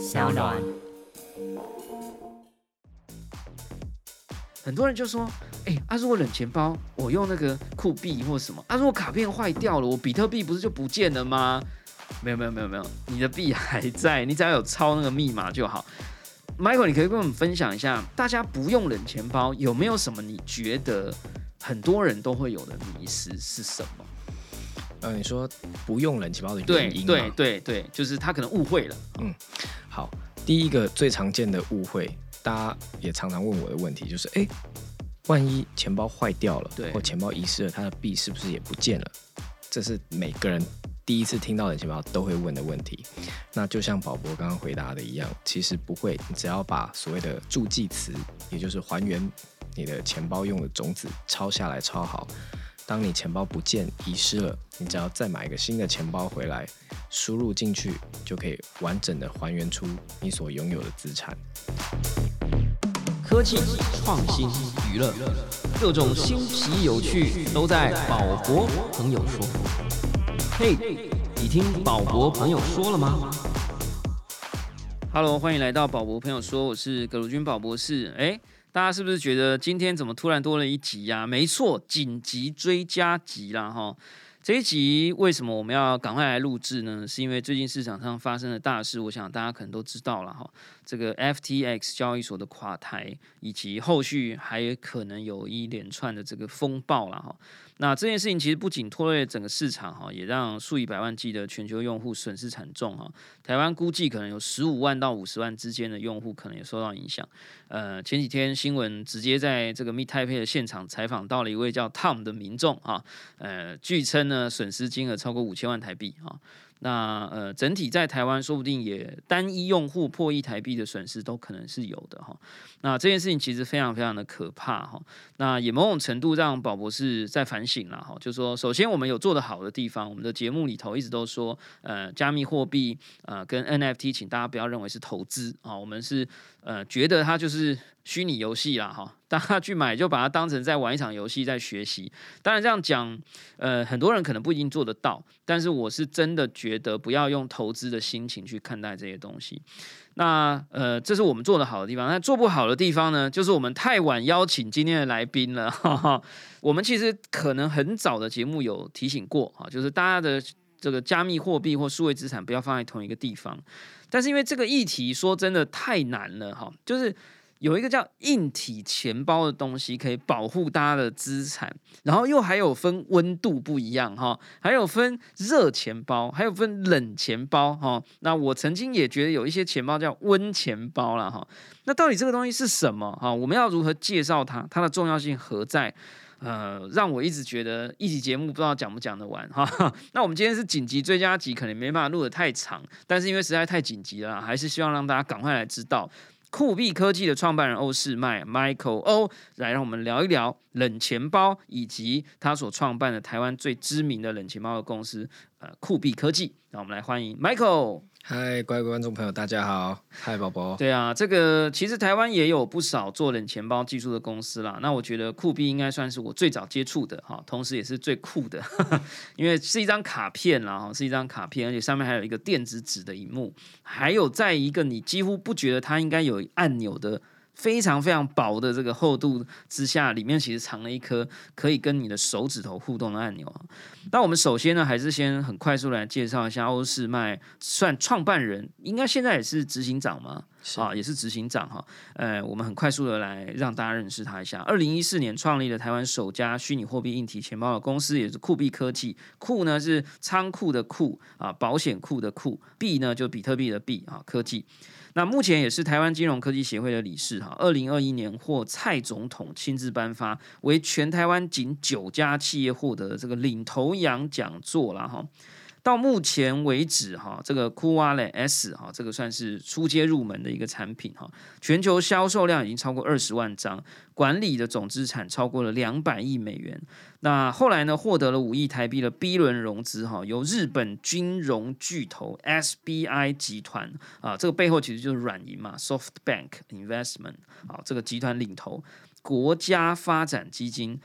小暖。很多人就说：“哎、啊，如果冷钱包我用那个酷币或什么，啊，如果卡片坏掉了，我比特币不是就不见了吗？”没有没有没有没有，你的币还在，你只要有抄那个密码就好。Michael，你可以跟我们分享一下，大家不用冷钱包有没有什么你觉得很多人都会有的迷失是什么？呃，你说不用冷钱包的原因对对？对对，就是他可能误会了。好，第一个最常见的误会，大家也常常问我的问题就是，哎，万一钱包坏掉了，对或钱包遗失了，它的币是不是也不见了？这是每个人第一次听到的钱包都会问的问题。那就像宝博刚刚回答的一样，其实不会，你只要把所谓的助记词，也就是还原你的钱包用的种子抄下来抄好。当你钱包不见、遗失了，你只要再买一个新的钱包回来，输入进去，就可以完整的还原出你所拥有的资产。科技、创新、娱乐，各种新奇有趣都在宝博朋友说。嘿，你听宝博朋友说了吗？Hello，欢迎来到宝博朋友说，我是葛如君宝博士。哎，大家是不是觉得今天怎么突然多了一集呀、没错，紧急追加集啦哈。这一集为什么我们要赶快来录制呢？是因为最近市场上发生的大事，我想大家可能都知道了哈。这个 FTX 交易所的垮台，以及后续还有可能有一连串的这个风暴了哈。那这件事情其实不仅拖累整个市场哈，也让数以百万计的全球用户损失惨重哈。台湾估计可能有十五万到五十万之间的用户可能也受到影响。呃，前几天新闻直接在这个 Meet Taipei 的现场采访到了一位叫 Tom 的民众啊，呃，据称呢损失金额超过五千万台币啊。那呃，整体在台湾说不定也单一用户破亿台币的损失都可能是有的哈。那这件事情其实非常非常的可怕哈。那也某种程度让宝博士在反省了哈，就说首先我们有做得好的地方，我们的节目里头一直都说，呃，加密货币呃跟 NFT，请大家不要认为是投资啊，我们是呃觉得它就是虚拟游戏啦哈，大家去买就把它当成在玩一场游戏在学习。当然这样讲，呃，很多人可能不一定做得到，但是我是真的觉得不要用投资的心情去看待这些东西。那呃，这是我们做的好的地方。那做不好的地方呢，就是我们太晚邀请今天的来宾了。哈哈。我们其实可能很早的节目有提醒过哈，就是大家的这个加密货币或数位资产不要放在同一个地方。但是因为这个议题说真的太难了哈，就是。有一个叫硬体钱包的东西，可以保护大家的资产，然后又还有分温度不一样哈，还有分热钱包，还有分冷钱包哈。那我曾经也觉得有一些钱包叫温钱包了哈。那到底这个东西是什么哈？我们要如何介绍它？它的重要性何在？呃，让我一直觉得一集节目不知道讲不讲得完哈。那我们今天是紧急追加集，可能没办法录得太长，但是因为实在太紧急了，还是希望让大家赶快来知道。酷币科技的创办人欧世迈 Michael O 来让我们聊一聊冷钱包，以及他所创办的台湾最知名的冷钱包的公司呃酷币科技。让我们来欢迎 Michael。嗨，各位观众朋友，大家好！嗨，宝宝。对啊，这个其实台湾也有不少做冷钱包技术的公司啦。那我觉得酷币应该算是我最早接触的哈，同时也是最酷的，因为是一张卡片啦，哈，是一张卡片，而且上面还有一个电子纸的荧幕，还有在一个你几乎不觉得它应该有按钮的。非常非常薄的这个厚度之下，里面其实藏了一颗可以跟你的手指头互动的按钮啊。那我们首先呢，还是先很快速来介绍一下欧世迈，算创办人，应该现在也是执行长吗？啊，也是执行长哈。呃，我们很快速的来让大家认识他一下。二零一四年创立了台湾首家虚拟货币硬体钱包的公司，也是酷币科技。酷呢是仓库的库啊，保险库的库。币呢就比特币的币啊，科技。那目前也是台湾金融科技协会的理事哈。二零二一年获蔡总统亲自颁发，为全台湾仅九家企业获得这个领头羊讲座了哈。到目前为止，哈，这个酷挖嘞 S 哈，这个算是初阶入门的一个产品哈，全球销售量已经超过二十万张，管理的总资产超过了两百亿美元。那后来呢，获得了五亿台币的 B 轮融资哈，由日本金融巨头 SBI 集团啊，这个背后其实就是软银嘛，SoftBank Investment 啊，这个集团领头，国家发展基金。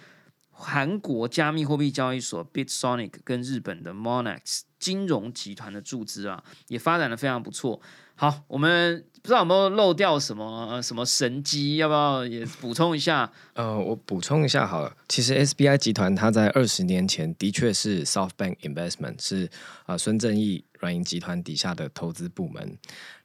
韩国加密货币交易所 Bitsonic 跟日本的 Monex 金融集团的注资啊，也发展的非常不错。好，我们不知道有没有漏掉什么呃什么神机，要不要也补充一下？呃，我补充一下好了，其实 SBI 集团它在二十年前的确是 SoftBank Investment 是啊孙正义软银集团底下的投资部门。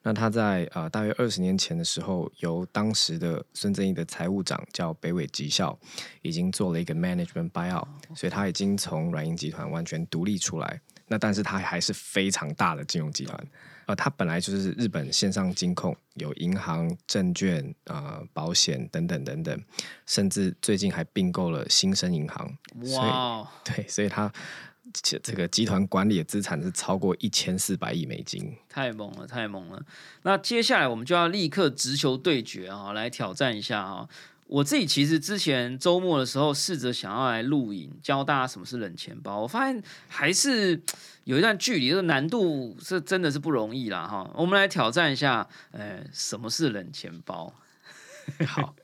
那他在呃大约二十年前的时候，由当时的孙正义的财务长叫北纬吉孝，已经做了一个 management buyout，所以他已经从软银集团完全独立出来。那但是它还是非常大的金融集团，呃，它本来就是日本线上金控，有银行、证券、啊保险等等等等，甚至最近还并购了新生银行。哇，对，所以它这这个集团管理的资产是超过一千四百亿美金，太猛了，太猛了！那接下来我们就要立刻直球对决啊，来挑战一下啊！我自己其实之前周末的时候试着想要来录影，教大家什么是冷钱包，我发现还是有一段距离，这个难度是真的是不容易啦哈。我们来挑战一下，呃，什么是冷钱包？好，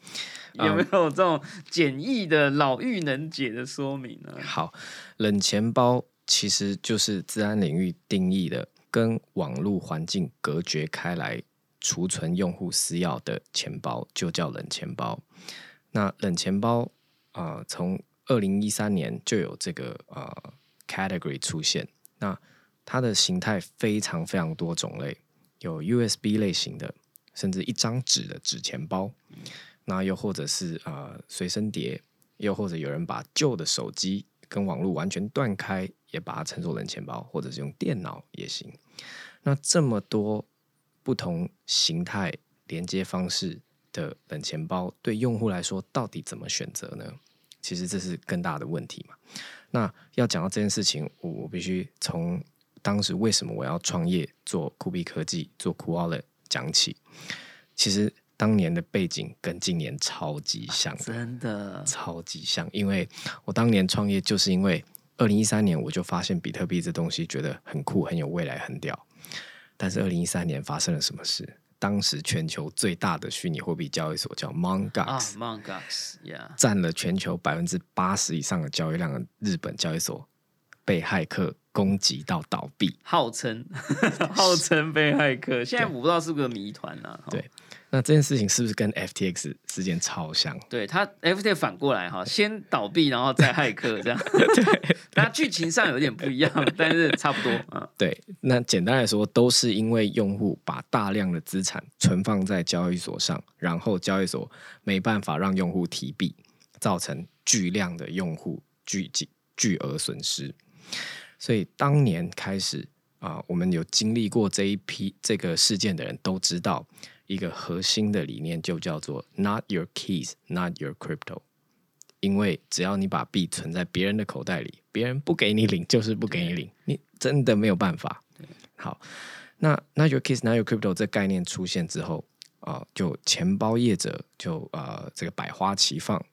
有没有这种简易的老妪能解的说明呢？好，冷钱包其实就是治安领域定义的，跟网络环境隔绝开来。储存用户私钥的钱包就叫冷钱包。那冷钱包啊，从二零一三年就有这个呃 category 出现。那它的形态非常非常多种类，有 USB 类型的，甚至一张纸的纸钱包。那又或者是呃随身碟，又或者有人把旧的手机跟网络完全断开，也把它称作冷钱包，或者是用电脑也行。那这么多。不同形态连接方式的冷钱包，对用户来说到底怎么选择呢？其实这是更大的问题嘛。那要讲到这件事情，我我必须从当时为什么我要创业做酷比科技做酷 Wallet 讲起。其实当年的背景跟今年超级像，真的超级像。因为我当年创业就是因为二零一三年我就发现比特币这东西觉得很酷、很有未来、很屌。但是二零一三年发生了什么事？当时全球最大的虚拟货币交易所叫 Mongox，Mongox，占了全球百分之八十以上的交易量的日本交易所被骇客攻击到倒闭，号称 号称被骇客，现在我不知道是不是谜团啊？对。那这件事情是不是跟 FTX 事件超像？对，它 FTX 反过来哈，先倒闭，然后再骇客这样。对，那剧情上有点不一样，但是差不多啊。对，那简单来说，都是因为用户把大量的资产存放在交易所上，然后交易所没办法让用户提币，造成巨量的用户巨巨巨额损失。所以当年开始啊，我们有经历过这一批这个事件的人都知道。一个核心的理念就叫做 “Not your keys, not your crypto”，因为只要你把币存在别人的口袋里，别人不给你领就是不给你领，你真的没有办法。好，那 “Not your keys, not your crypto” 这概念出现之后啊，就钱包业者就啊这个百花齐放。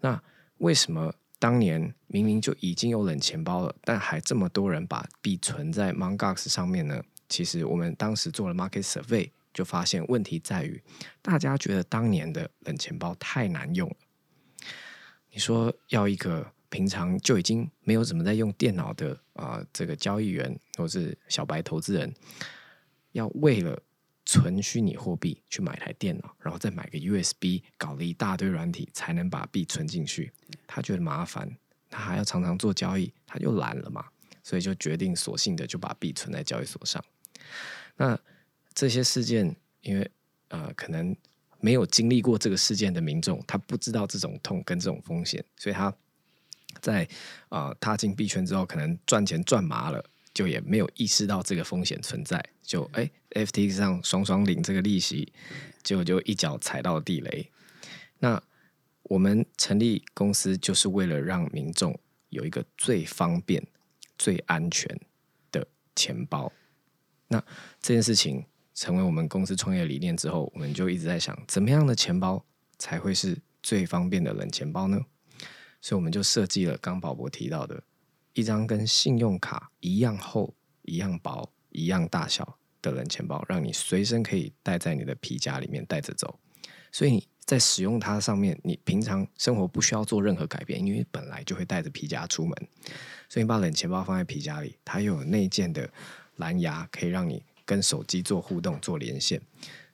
那为什么当年明明就已经有冷钱包了，但还这么多人把币存在 Mongox 上面呢？其实我们当时做了 market survey。就发现问题在于，大家觉得当年的冷钱包太难用了。你说要一个平常就已经没有怎么在用电脑的啊，这个交易员或是小白投资人，要为了存虚拟货币去买台电脑，然后再买个 USB，搞了一大堆软体才能把币存进去，他觉得麻烦，他还要常常做交易，他就懒了嘛，所以就决定索性的就把币存在交易所上。那这些事件，因为呃，可能没有经历过这个事件的民众，他不知道这种痛跟这种风险，所以他在啊踏进币圈之后，可能赚钱赚麻了，就也没有意识到这个风险存在，就哎，FTX 上双双领这个利息，结果就一脚踩到地雷。那我们成立公司就是为了让民众有一个最方便、最安全的钱包。那这件事情。成为我们公司创业理念之后，我们就一直在想，怎么样的钱包才会是最方便的冷钱包呢？所以我们就设计了刚宝博提到的一张跟信用卡一样厚、一样薄、一样大小的冷钱包，让你随身可以带在你的皮夹里面带着走。所以你在使用它上面，你平常生活不需要做任何改变，因为本来就会带着皮夹出门。所以你把冷钱包放在皮夹里，它又有内建的蓝牙，可以让你。跟手机做互动、做连线，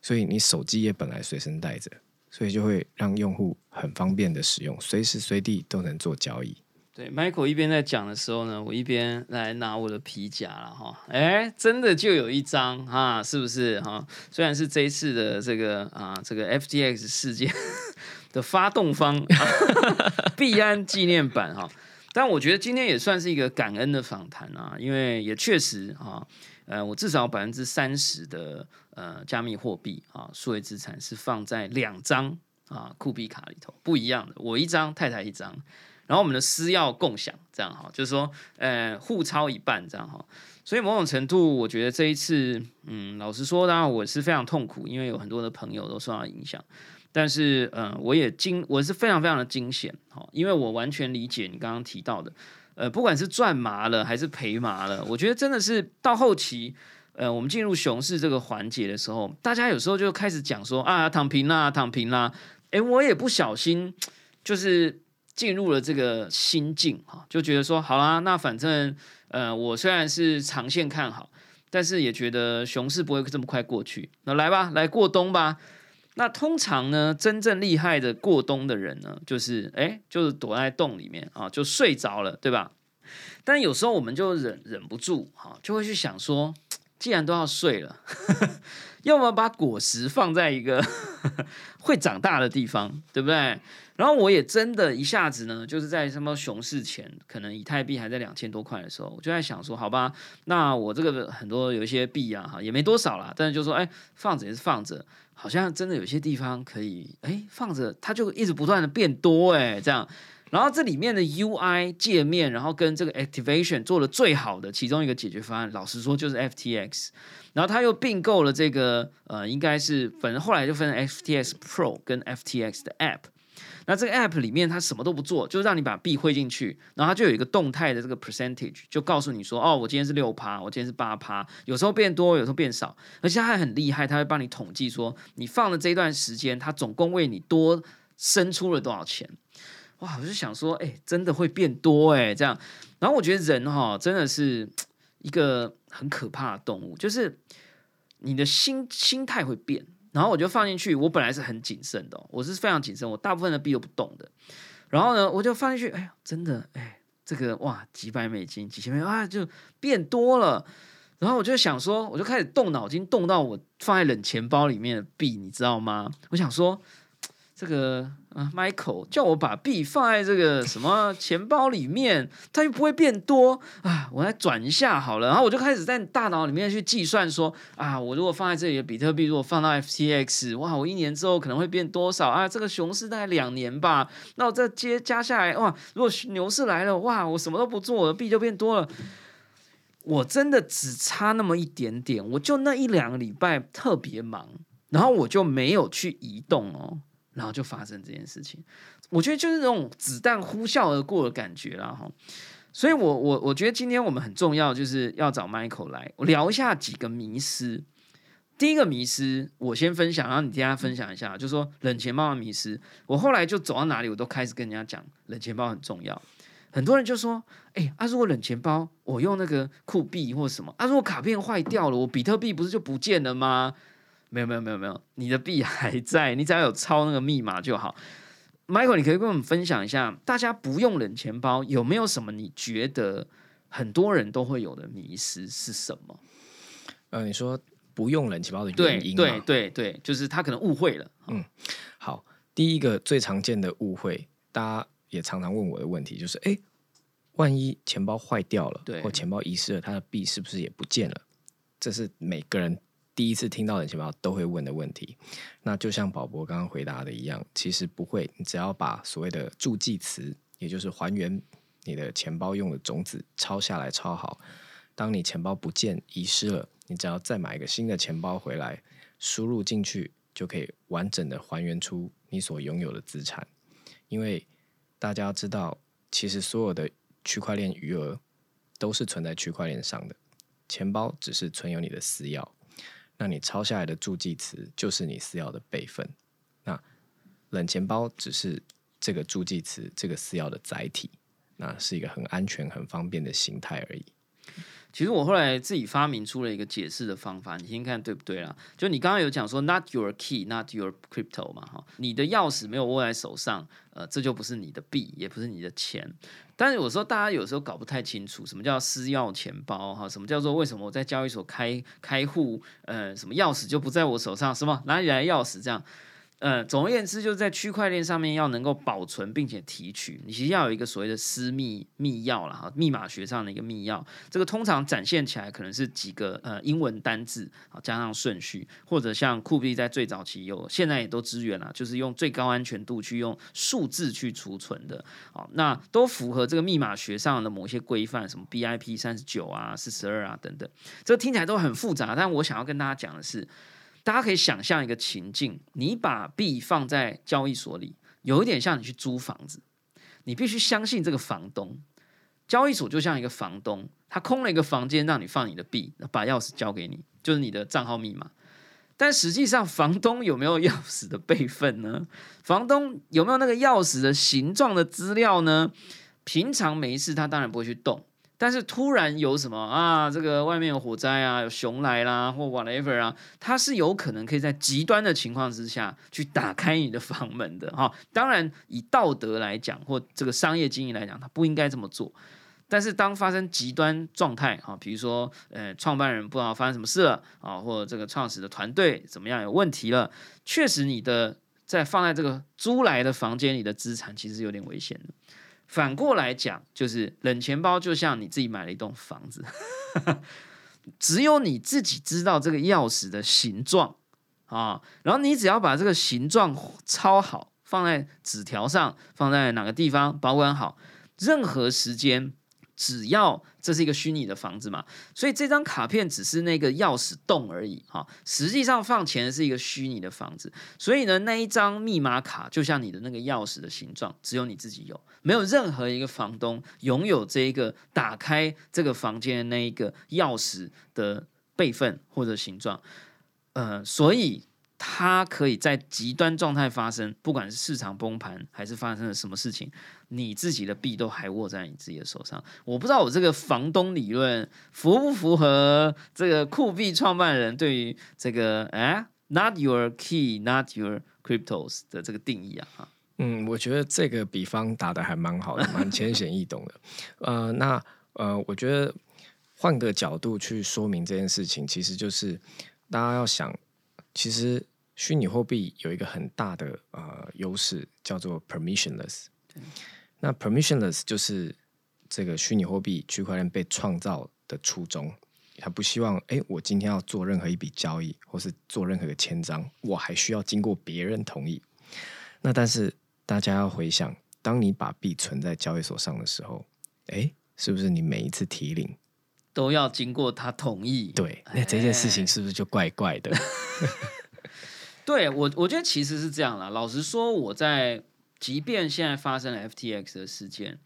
所以你手机也本来随身带着，所以就会让用户很方便的使用，随时随地都能做交易。对，Michael 一边在讲的时候呢，我一边来拿我的皮夹了哈。哎，真的就有一张哈，是不是哈？虽然是这一次的这个啊，这个 FTX 事件 的发动方 币安纪念版哈，但我觉得今天也算是一个感恩的访谈啊，因为也确实啊，呃，我至少百分之三十的呃加密货币啊，数位资产是放在两张啊酷币卡里头，不一样的，我一张，太太一张。然后我们的私钥共享，这样哈，就是说，呃，互抄一半这样哈。所以某种程度，我觉得这一次，嗯，老实说，当然我是非常痛苦，因为有很多的朋友都受到影响。但是，嗯，我也惊，我是非常非常的惊险，哈，因为我完全理解你刚刚提到的，呃，不管是赚麻了还是赔麻了，我觉得真的是到后期，呃，我们进入熊市这个环节的时候，大家有时候就开始讲说啊，躺平啦，躺平啦，诶，我也不小心，就是。进入了这个心境哈，就觉得说好啦，那反正呃，我虽然是长线看好，但是也觉得熊市不会这么快过去。那来吧，来过冬吧。那通常呢，真正厉害的过冬的人呢，就是哎，就是躲在洞里面啊，就睡着了，对吧？但有时候我们就忍忍不住哈，就会去想说，既然都要睡了，要么把果实放在一个 会长大的地方，对不对？然后我也真的一下子呢，就是在什么熊市前，可能以太币还在两千多块的时候，我就在想说，好吧，那我这个很多有一些币啊，哈，也没多少啦，但是就说，哎，放着也是放着，好像真的有些地方可以，哎，放着它就一直不断的变多，哎，这样。然后这里面的 UI 界面，然后跟这个 Activation 做的最好的其中一个解决方案，老实说就是 FTX。然后他又并购了这个，呃，应该是反正后来就分 FTX Pro 跟 FTX 的 App。那这个 app 里面它什么都不做，就让你把币汇进去，然后它就有一个动态的这个 percentage，就告诉你说，哦，我今天是六趴，我今天是八趴，有时候变多，有时候变少，而且它还很厉害，它会帮你统计说，你放的这一段时间，它总共为你多生出了多少钱。哇，我就想说，哎，真的会变多哎，这样。然后我觉得人哈，真的是一个很可怕的动物，就是你的心心态会变。然后我就放进去，我本来是很谨慎的，我是非常谨慎，我大部分的币都不动的。然后呢，我就放进去，哎呀，真的，哎，这个哇，几百美金、几千美金啊，就变多了。然后我就想说，我就开始动脑筋，动到我放在冷钱包里面的币，你知道吗？我想说。这个啊，Michael 叫我把币放在这个什么钱包里面，它又不会变多啊，我来转一下好了。然后我就开始在大脑里面去计算说啊，我如果放在这里的比特币，如果放到 FTX，哇，我一年之后可能会变多少啊？这个熊市大概两年吧，那我再接加下来，哇，如果牛市来了，哇，我什么都不做，我的币就变多了。我真的只差那么一点点，我就那一两个礼拜特别忙，然后我就没有去移动哦。然后就发生这件事情，我觉得就是那种子弹呼啸而过的感觉啦，哈。所以，我我我觉得今天我们很重要，就是要找 Michael 来聊一下几个迷思。第一个迷思，我先分享，然后你大家分享一下，就说冷钱包的迷思。我后来就走到哪里，我都开始跟人家讲冷钱包很重要。很多人就说：“哎，啊，如果冷钱包我用那个酷币或什么，啊，如果卡片坏掉了，我比特币不是就不见了吗？”没有没有没有没有，你的币还在，你只要有抄那个密码就好。Michael，你可以跟我们分享一下，大家不用冷钱包有没有什么你觉得很多人都会有的迷失是什么？呃，你说不用冷钱包的原因？对对对，就是他可能误会了。嗯，好，第一个最常见的误会，大家也常常问我的问题就是：哎，万一钱包坏掉了，或钱包遗失了，他的币是不是也不见了？这是每个人。第一次听到冷钱包都会问的问题，那就像宝博刚刚回答的一样，其实不会。你只要把所谓的助记词，也就是还原你的钱包用的种子抄下来抄好。当你钱包不见遗失了，你只要再买一个新的钱包回来，输入进去就可以完整的还原出你所拥有的资产。因为大家知道，其实所有的区块链余额都是存在区块链上的，钱包只是存有你的私钥。那你抄下来的助记词就是你私钥的备份，那冷钱包只是这个助记词、这个私钥的载体，那是一个很安全、很方便的形态而已。其实我后来自己发明出了一个解释的方法，你先看对不对啦？就你刚刚有讲说，not your key, not your crypto 嘛，哈，你的钥匙没有握在手上，呃，这就不是你的币，也不是你的钱。但是有时候大家有时候搞不太清楚，什么叫私钥钱包哈？什么叫做为什么我在交易所开开户，呃，什么钥匙就不在我手上？什么哪里来钥匙这样？呃，总而言之，就是在区块链上面要能够保存并且提取，你其实要有一个所谓的私密密钥了哈，密码学上的一个密钥。这个通常展现起来可能是几个呃英文单字啊，加上顺序，或者像酷币在最早期有，现在也都支援了，就是用最高安全度去用数字去储存的，好，那都符合这个密码学上的某些规范，什么 BIP 三十九啊、四十二啊等等，这听起来都很复杂，但我想要跟大家讲的是。大家可以想象一个情境：你把币放在交易所里，有一点像你去租房子，你必须相信这个房东。交易所就像一个房东，他空了一个房间让你放你的币，把钥匙交给你，就是你的账号密码。但实际上，房东有没有钥匙的备份呢？房东有没有那个钥匙的形状的资料呢？平常没事，他当然不会去动。但是突然有什么啊？这个外面有火灾啊，有熊来啦，或 whatever 啊，它是有可能可以在极端的情况之下去打开你的房门的哈。当然，以道德来讲，或这个商业经营来讲，他不应该这么做。但是当发生极端状态哈，比如说呃，创办人不知道发生什么事了啊，或者这个创始的团队怎么样有问题了，确实你的在放在这个租来的房间里的资产其实有点危险的。反过来讲，就是冷钱包就像你自己买了一栋房子，只有你自己知道这个钥匙的形状啊，然后你只要把这个形状抄好，放在纸条上，放在哪个地方保管好，任何时间。只要这是一个虚拟的房子嘛，所以这张卡片只是那个钥匙洞而已哈。实际上放钱的是一个虚拟的房子，所以呢，那一张密码卡就像你的那个钥匙的形状，只有你自己有，没有任何一个房东拥有这一个打开这个房间的那一个钥匙的备份或者形状。呃，所以。它可以在极端状态发生，不管是市场崩盘还是发生了什么事情，你自己的币都还握在你自己的手上。我不知道我这个房东理论符不符合这个酷币创办人对于这个哎，not your key, not your cryptos 的这个定义啊？嗯，我觉得这个比方打的还蛮好的，蛮浅显易懂的。呃，那呃，我觉得换个角度去说明这件事情，其实就是大家要想，其实。虚拟货币有一个很大的呃优势，叫做 permissionless。那 permissionless 就是这个虚拟货币区块链被创造的初衷。他不希望，哎，我今天要做任何一笔交易，或是做任何的签章，我还需要经过别人同意。那但是大家要回想，当你把币存在交易所上的时候，哎，是不是你每一次提领都要经过他同意？对，那这件事情是不是就怪怪的？对我，我觉得其实是这样啦。老实说，我在即便现在发生了 FTX 的事件，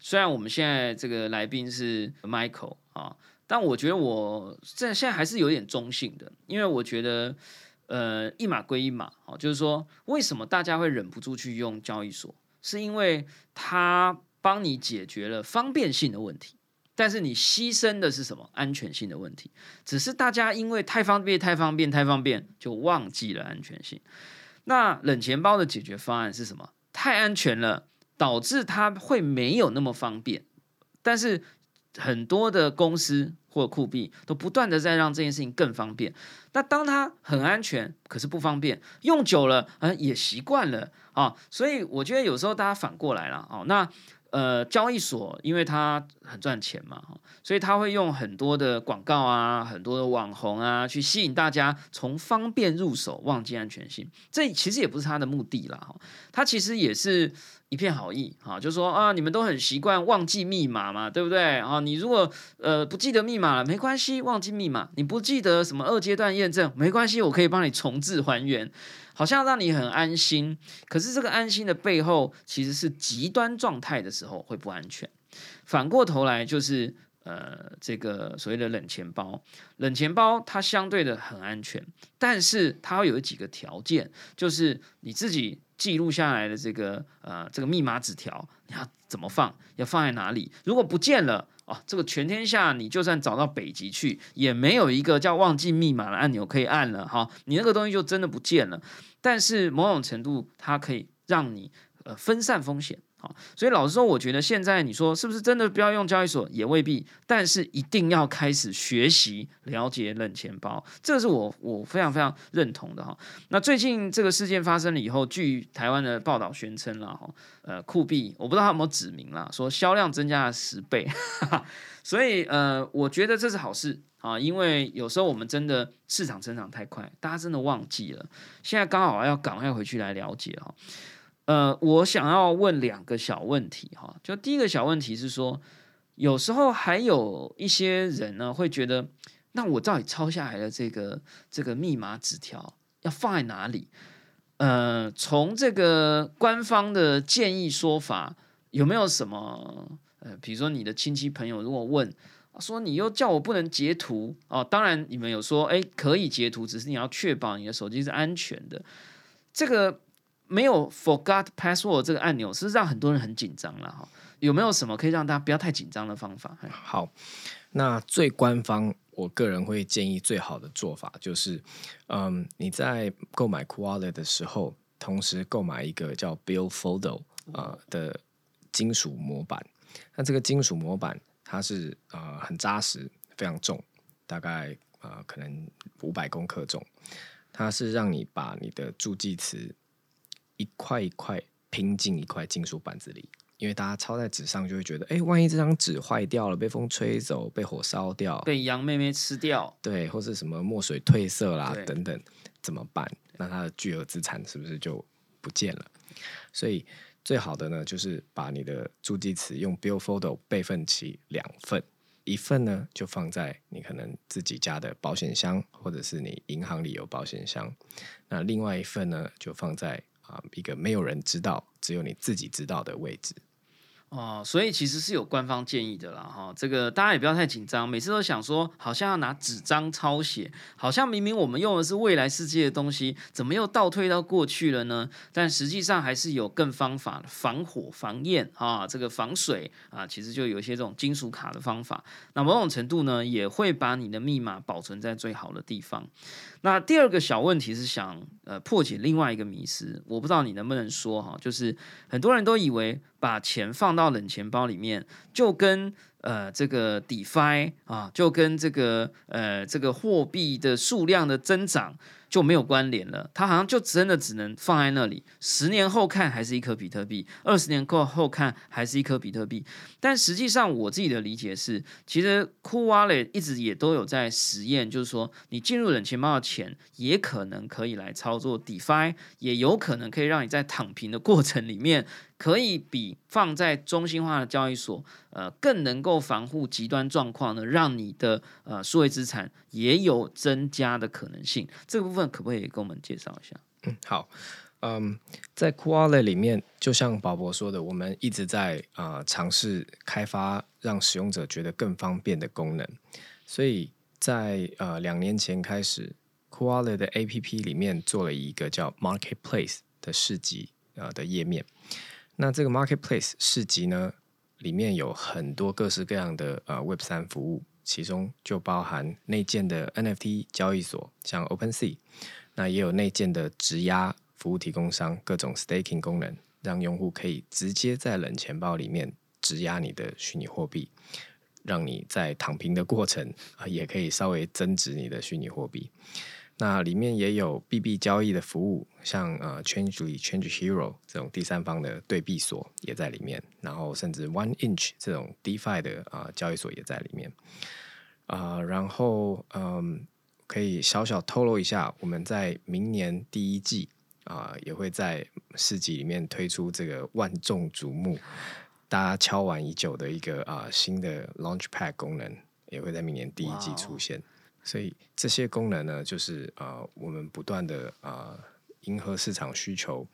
虽然我们现在这个来宾是 Michael 啊，但我觉得我在现在还是有点中性的，因为我觉得呃一码归一码啊，就是说为什么大家会忍不住去用交易所，是因为它帮你解决了方便性的问题。但是你牺牲的是什么？安全性的问题。只是大家因为太方便、太方便、太方便，就忘记了安全性。那冷钱包的解决方案是什么？太安全了，导致它会没有那么方便。但是很多的公司或酷币都不断的在让这件事情更方便。那当它很安全，可是不方便，用久了啊也习惯了啊。所以我觉得有时候大家反过来了哦，那。呃，交易所因为它很赚钱嘛，所以他会用很多的广告啊，很多的网红啊，去吸引大家从方便入手，忘记安全性。这其实也不是他的目的啦，哈，他其实也是一片好意，哈，就说啊，你们都很习惯忘记密码嘛，对不对？啊，你如果呃不记得密码了，没关系，忘记密码，你不记得什么二阶段验证，没关系，我可以帮你重置还原。好像让你很安心，可是这个安心的背后其实是极端状态的时候会不安全。反过头来就是呃，这个所谓的冷钱包，冷钱包它相对的很安全，但是它会有几个条件，就是你自己记录下来的这个呃这个密码纸条，你要怎么放，要放在哪里？如果不见了啊，这个全天下你就算找到北极去，也没有一个叫忘记密码的按钮可以按了哈，你那个东西就真的不见了。但是某种程度，它可以让你呃分散风险。所以老实说，我觉得现在你说是不是真的不要用交易所也未必，但是一定要开始学习了解冷钱包，这是我我非常非常认同的哈。那最近这个事件发生了以后，据台湾的报道宣称了哈，呃，酷币我不知道他有没有指明了，说销量增加了十倍，所以呃，我觉得这是好事啊，因为有时候我们真的市场成长太快，大家真的忘记了，现在刚好要赶快回去来了解哈。呃，我想要问两个小问题哈，就第一个小问题是说，有时候还有一些人呢会觉得，那我到底抄下来的这个这个密码纸条要放在哪里？呃，从这个官方的建议说法，有没有什么呃，比如说你的亲戚朋友如果问说，你又叫我不能截图哦，当然你们有说，哎，可以截图，只是你要确保你的手机是安全的，这个。没有 forgot password 这个按钮，是让很多人很紧张了哈。有没有什么可以让大家不要太紧张的方法？好，那最官方，我个人会建议最好的做法就是，嗯，你在购买 q u a l i t 的时候，同时购买一个叫 Billfold 啊的金属模板。那这个金属模板它是呃很扎实，非常重，大概呃可能五百公克重。它是让你把你的助记词。一块一块拼进一块金属板子里，因为大家抄在纸上就会觉得，哎，万一这张纸坏掉了，被风吹走，被火烧掉，被羊妹妹吃掉，对，或是什么墨水褪色啦等等，怎么办？那它的巨额资产是不是就不见了？所以最好的呢，就是把你的助记词用 Billfold 备份起两份，一份呢就放在你可能自己家的保险箱，或者是你银行里有保险箱，那另外一份呢就放在。啊，一个没有人知道，只有你自己知道的位置。哦，所以其实是有官方建议的啦，哈，这个大家也不要太紧张。每次都想说，好像要拿纸张抄写，好像明明我们用的是未来世界的东西，怎么又倒退到过去了呢？但实际上还是有更方法，防火、防焰啊，这个防水啊，其实就有一些这种金属卡的方法。那某种程度呢，也会把你的密码保存在最好的地方。那第二个小问题是想呃破解另外一个迷思，我不知道你能不能说哈，就是很多人都以为。把钱放到冷钱包里面，就跟呃这个 DeFi 啊，就跟这个呃这个货币的数量的增长。就没有关联了，它好像就真的只能放在那里，十年后看还是一颗比特币，二十年过后看还是一颗比特币。但实际上，我自己的理解是，其实 Cool Wallet 一直也都有在实验，就是说，你进入冷钱包的钱，也可能可以来操作 DeFi，也有可能可以让你在躺平的过程里面，可以比放在中心化的交易所，呃，更能够防护极端状况呢，让你的呃数位资产也有增加的可能性。这个部分可不可以跟我们介绍一下？嗯，好，嗯，在 q u a l i 里面，就像宝博说的，我们一直在啊尝试开发让使用者觉得更方便的功能。所以在呃两年前开始 q u a l i 的 APP 里面做了一个叫 Marketplace 的市集啊的页面。那这个 Marketplace 市集呢，里面有很多各式各样的呃 Web 三服务。其中就包含内建的 NFT 交易所，像 OpenSea，那也有内建的质押服务提供商，各种 staking 功能，让用户可以直接在冷钱包里面质押你的虚拟货币，让你在躺平的过程啊，也可以稍微增值你的虚拟货币。那里面也有币币交易的服务，像呃 Changely、Change Hero 这种第三方的对币所也在里面，然后甚至 One Inch 这种 DeFi 的啊交易所也在里面。啊，然后嗯，可以小小透露一下，我们在明年第一季啊，也会在市集里面推出这个万众瞩目、大家敲完已久的一个啊新的 Launchpad 功能，也会在明年第一季出现。所以这些功能呢，就是呃，我们不断的啊迎合市场需求，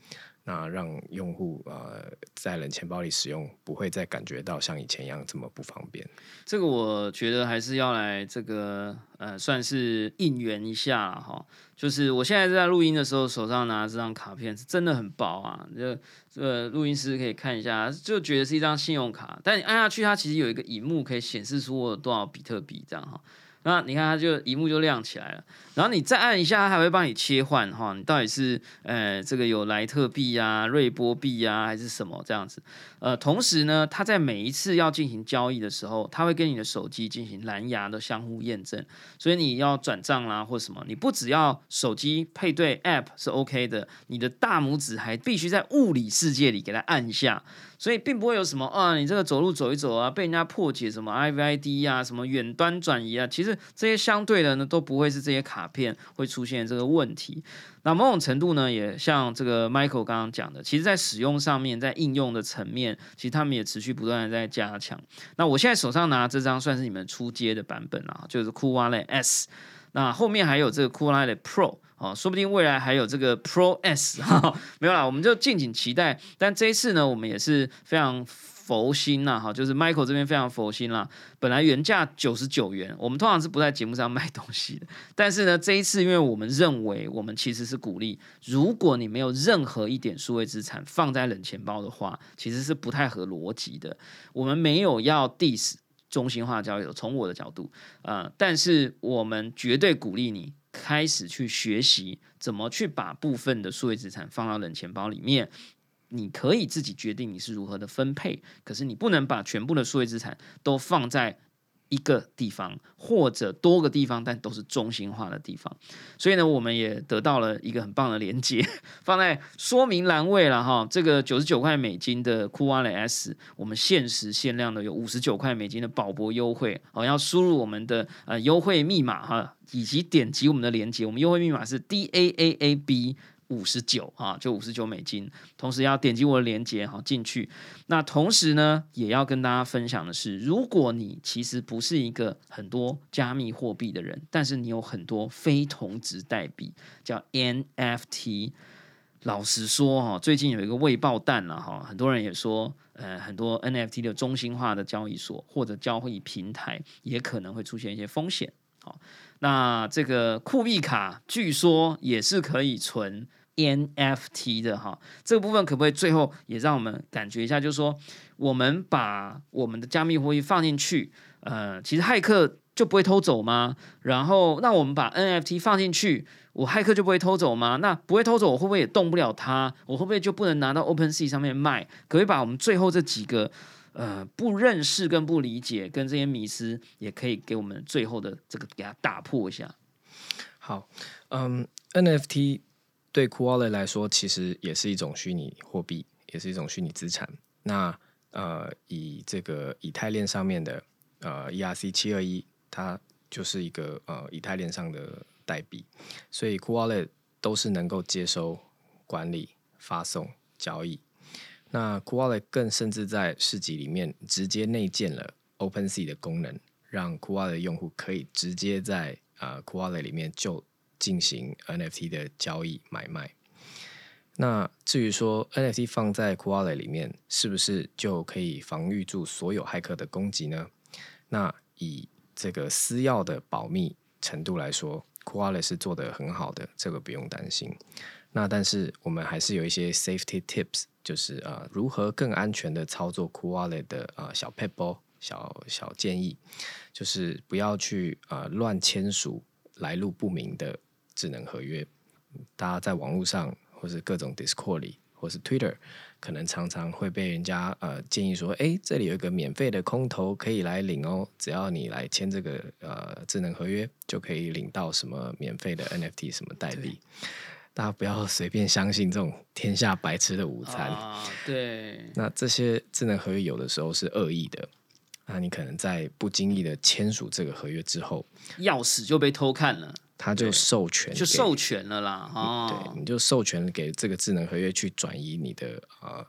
那让用户呃在冷钱包里使用不会再感觉到像以前一样这么不方便。这个我觉得还是要来这个呃，算是应援一下哈。就是我现在在录音的时候，手上拿这张卡片是真的很薄啊，这这录音师可以看一下，就觉得是一张信用卡，但你按下去，它其实有一个荧幕可以显示出我有多少比特币这样哈。那你看它就一幕就亮起来了，然后你再按一下，它还会帮你切换哈，你到底是呃这个有莱特币啊、瑞波币啊还是什么这样子？呃，同时呢，它在每一次要进行交易的时候，它会跟你的手机进行蓝牙的相互验证，所以你要转账啦或什么，你不只要手机配对 App 是 OK 的，你的大拇指还必须在物理世界里给它按一下。所以并不会有什么啊，你这个走路走一走啊，被人家破解什么 I V I D 啊，什么远端转移啊，其实这些相对的呢，都不会是这些卡片会出现这个问题。那某种程度呢，也像这个 Michael 刚刚讲的，其实在使用上面，在应用的层面，其实他们也持续不断的在加强。那我现在手上拿这张算是你们出街的版本啊，就是 Cool Wallet S。那后面还有这个 Cool Wallet Pro。哦，说不定未来还有这个 Pro S 哈，没有啦，我们就敬请期待。但这一次呢，我们也是非常佛心呐，哈，就是 Michael 这边非常佛心啦。本来原价九十九元，我们通常是不在节目上卖东西的。但是呢，这一次因为我们认为，我们其实是鼓励，如果你没有任何一点数位资产放在冷钱包的话，其实是不太合逻辑的。我们没有要 diss 中心化交易，从我的角度，呃，但是我们绝对鼓励你。开始去学习怎么去把部分的数位资产放到冷钱包里面，你可以自己决定你是如何的分配，可是你不能把全部的数位资产都放在。一个地方或者多个地方，但都是中心化的地方，所以呢，我们也得到了一个很棒的连接，放在说明栏位了哈。这个九十九块美金的酷蛙雷 S，我们限时限量的有五十九块美金的保博优惠哦，要输入我们的呃优惠密码哈，以及点击我们的连接，我们优惠密码是 D A A A B。五十九啊，就五十九美金。同时要点击我的链接哈进去。那同时呢，也要跟大家分享的是，如果你其实不是一个很多加密货币的人，但是你有很多非同值代币，叫 NFT。老实说哈，最近有一个未爆弹了哈，很多人也说，呃，很多 NFT 的中心化的交易所或者交易平台也可能会出现一些风险。好，那这个酷币卡据说也是可以存。NFT 的哈，这个部分可不可以最后也让我们感觉一下？就是说，我们把我们的加密货币放进去，呃，其实骇客就不会偷走吗？然后，那我们把 NFT 放进去，我骇客就不会偷走吗？那不会偷走，我会不会也动不了它？我会不会就不能拿到 OpenSea 上面卖？可以把我们最后这几个呃不认识跟不理解跟这些迷思，也可以给我们最后的这个给它打破一下？好，嗯，NFT。对 c o o l e 来说，其实也是一种虚拟货币，也是一种虚拟资产。那呃，以这个以太链上面的呃 ERC 七二一，它就是一个呃以太链上的代币，所以 c o o l e 都是能够接收、管理、发送、交易。那 c o o l e 更甚至在市集里面直接内建了 OpenSea 的功能，让 c o o l e 的用户可以直接在啊 c o o l e 里面就进行 NFT 的交易买卖。那至于说 NFT 放在 c o a l e 里面，是不是就可以防御住所有骇客的攻击呢？那以这个私钥的保密程度来说 c o a l e 是做的很好的，这个不用担心。那但是我们还是有一些 safety tips，就是呃如何更安全的操作 c o a l e 的呃小 p e p l 小小建议，就是不要去呃乱签署来路不明的。智能合约，大家在网络上或是各种 Discord 里，或是 Twitter，可能常常会被人家呃建议说，哎，这里有一个免费的空投可以来领哦，只要你来签这个呃智能合约，就可以领到什么免费的 NFT 什么代币。大家不要随便相信这种天下白吃的午餐。对，那这些智能合约有的时候是恶意的。那你可能在不经意的签署这个合约之后，钥匙就被偷看了。他就授权，就授权了啦，哦，对，你就授权给这个智能合约去转移你的呃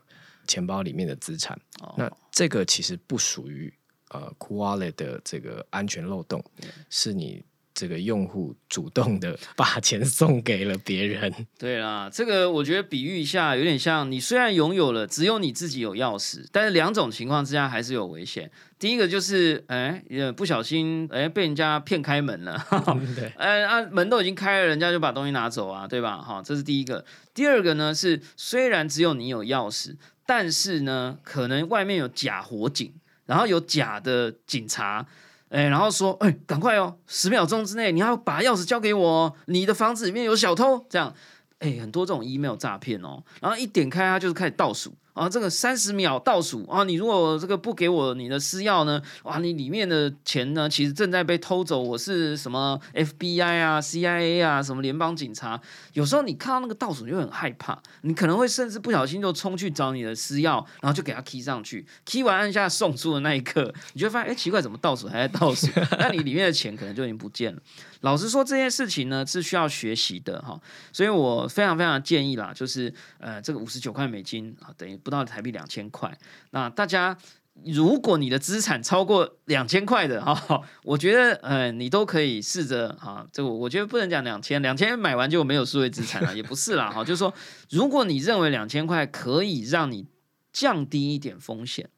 钱包里面的资产。那这个其实不属于呃 Wallet 的这个安全漏洞，是你这个用户主动的把钱送给了别人。对啦，这个我觉得比喻一下，有点像你虽然拥有了，只有你自己有钥匙，但是两种情况之下还是有危险。第一个就是，哎，呃不小心，哎，被人家骗开门了，对，哎啊，门都已经开了，人家就把东西拿走啊，对吧？哈，这是第一个。第二个呢是，虽然只有你有钥匙，但是呢，可能外面有假火警，然后有假的警察。哎，然后说，哎，赶快哦，十秒钟之内你要把钥匙交给我，你的房子里面有小偷，这样，哎，很多这种 email 诈骗哦，然后一点开它就是开始倒数啊，这个三十秒倒数啊，你如果这个不给我你的私钥呢，哇，你里面的钱呢其实正在被偷走，我是什么 FBI 啊、CIA 啊，什么联邦警察，有时候你看到那个倒数你就很害怕，你可能会甚至不小心就冲去找你的私钥，然后就给他 key 上去，key 完按下送出的那一刻，你就会发现，哎，奇怪，怎么倒数还在倒数？那你里面的钱可能就已经不见了。老实说，这件事情呢是需要学习的哈，所以我非常非常建议啦，就是呃，这个五十九块美金啊，等于不到台币两千块。那大家，如果你的资产超过两千块的哈，我觉得呃，你都可以试着哈，这个我觉得不能讲两千，两千买完就没有数位资产了，也不是啦哈，就是说，如果你认为两千块可以让你降低一点风险。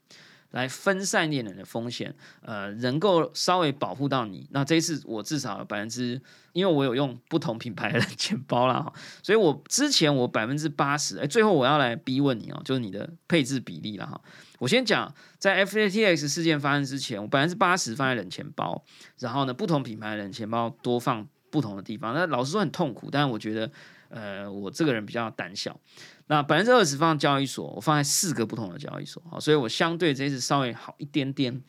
来分散一点的风险，呃，能够稍微保护到你。那这一次我至少百分之，因为我有用不同品牌的钱包啦，哈，所以我之前我百分之八十，哎，最后我要来逼问你哦，就是你的配置比例了哈。我先讲，在 F A T X 事件发生之前，我百分之八十放在冷钱包，然后呢，不同品牌的冷钱包多放不同的地方。那老实说很痛苦，但是我觉得，呃，我这个人比较胆小。那百分之二十放交易所，我放在四个不同的交易所，好，所以我相对这次稍微好一点点。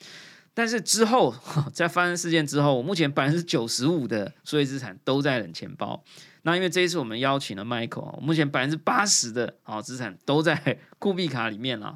但是之后 在发生事件之后，我目前百分之九十五的数位资产都在冷钱包。那因为这一次我们邀请了 Michael，我目前百分之八十的好资产都在 酷币卡里面了。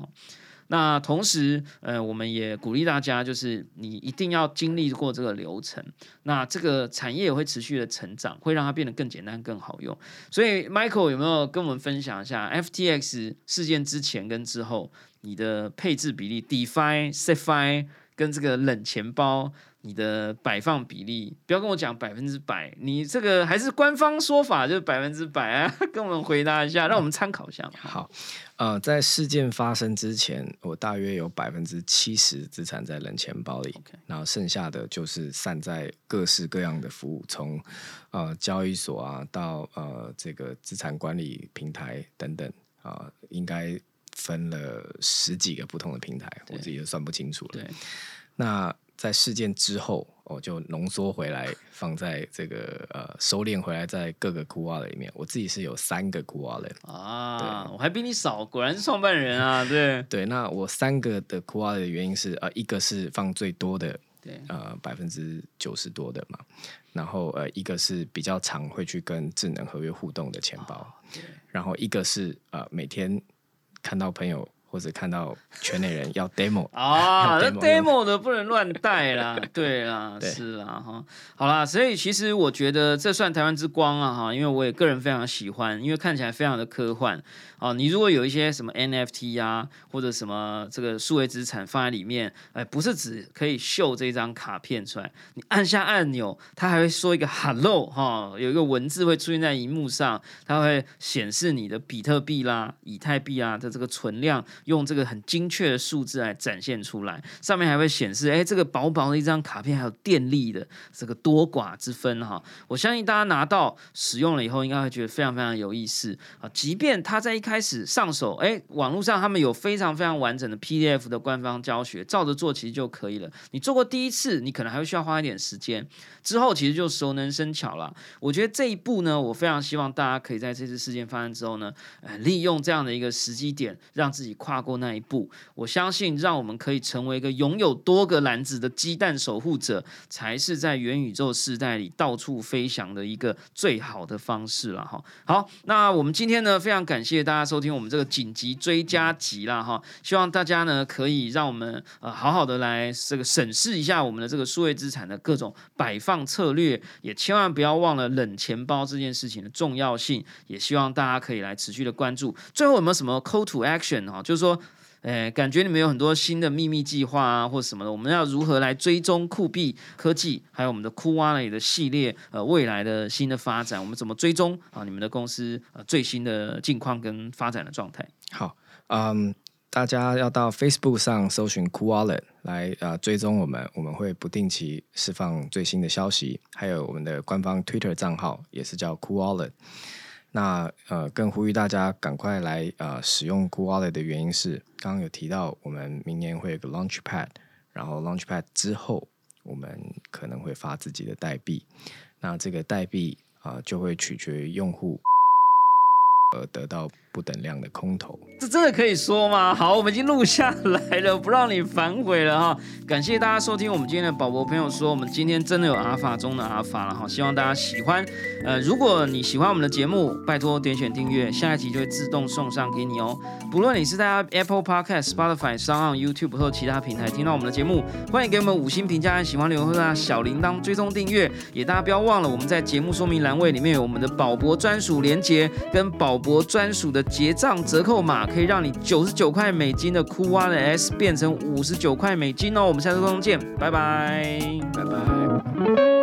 那同时，呃，我们也鼓励大家，就是你一定要经历过这个流程。那这个产业也会持续的成长，会让它变得更简单、更好用。所以，Michael 有没有跟我们分享一下 FTX 事件之前跟之后你的配置比例？DeFi、CeFi 跟这个冷钱包。你的摆放比例，不要跟我讲百分之百，你这个还是官方说法，就是百分之百啊，跟我们回答一下，让我们参考一下。好，呃，在事件发生之前，我大约有百分之七十资产在冷钱包里，然后剩下的就是散在各式各样的服务，从呃交易所啊到呃这个资产管理平台等等啊，应该分了十几个不同的平台，我自己都算不清楚了。对，那。在事件之后，我就浓缩回来，放在这个呃收敛回来，在各个 Cool Wallet 里面。我自己是有三个 Cool Wallet 啊，我还比你少，果然是创办人啊，对对。那我三个的 Cool Wallet 的原因是，呃，一个是放最多的，对，呃，百分之九十多的嘛。然后呃，一个是比较常会去跟智能合约互动的钱包，对。然后一个是呃，每天看到朋友。或者看到圈内人要 demo 啊，那 demo 的不能乱带啦，对啦，是啦，哈，好啦，所以其实我觉得这算台湾之光啊，哈，因为我也个人非常喜欢，因为看起来非常的科幻啊。你如果有一些什么 NFT 啊，或者什么这个数位资产放在里面，哎，不是只可以秀这张卡片出来，你按下按钮，它还会说一个 hello 哈，有一个文字会出现在荧幕上，它会显示你的比特币啦、以太币啊的这个存量。用这个很精确的数字来展现出来，上面还会显示，哎，这个薄薄的一张卡片还有电力的这个多寡之分哈。我相信大家拿到使用了以后，应该会觉得非常非常有意思啊。即便他在一开始上手，哎，网络上他们有非常非常完整的 PDF 的官方教学，照着做其实就可以了。你做过第一次，你可能还会需要花一点时间，之后其实就熟能生巧了。我觉得这一步呢，我非常希望大家可以在这次事件发生之后呢，呃，利用这样的一个时机点，让自己快。跨过那一步，我相信让我们可以成为一个拥有多个篮子的鸡蛋守护者，才是在元宇宙时代里到处飞翔的一个最好的方式了哈。好，那我们今天呢，非常感谢大家收听我们这个紧急追加集啦哈。希望大家呢可以让我们呃好好的来这个审视一下我们的这个数位资产的各种摆放策略，也千万不要忘了冷钱包这件事情的重要性。也希望大家可以来持续的关注。最后有没有什么 call to action 哈？就是说，诶，感觉你们有很多新的秘密计划啊，或什么的，我们要如何来追踪酷币科技，还有我们的酷蛙类的系列，呃，未来的新的发展，我们怎么追踪啊？你们的公司呃最新的近况跟发展的状态？好，嗯，大家要到 Facebook 上搜寻 Cool Wallet 来呃追踪我们，我们会不定期释放最新的消息，还有我们的官方 Twitter 账号也是叫 Cool Wallet。那呃，更呼吁大家赶快来呃使用 Cool Wallet 的原因是，刚刚有提到我们明年会有个 Launchpad，然后 Launchpad 之后，我们可能会发自己的代币，那这个代币啊、就会取决于用户呃得到不等量的空投。这真的可以说吗？好，我们已经录下来了，不让你反悔了哈。感谢大家收听我们今天的宝博朋友说，我们今天真的有阿法中的阿法了哈，希望大家喜欢。呃，如果你喜欢我们的节目，拜托点选订阅，下一集就会自动送上给你哦。不论你是在 Apple Podcast、Spotify、s o n YouTube 或其他平台听到我们的节目，欢迎给我们五星评价，喜欢留言小铃铛追踪订阅。也大家不要忘了，我们在节目说明栏位里面有我们的宝博专属连结跟宝博专属的结账折扣码，可以让你九十九块美金的酷蛙的 S 变成五十九块美金哦。我们下周中见，拜拜。拜拜。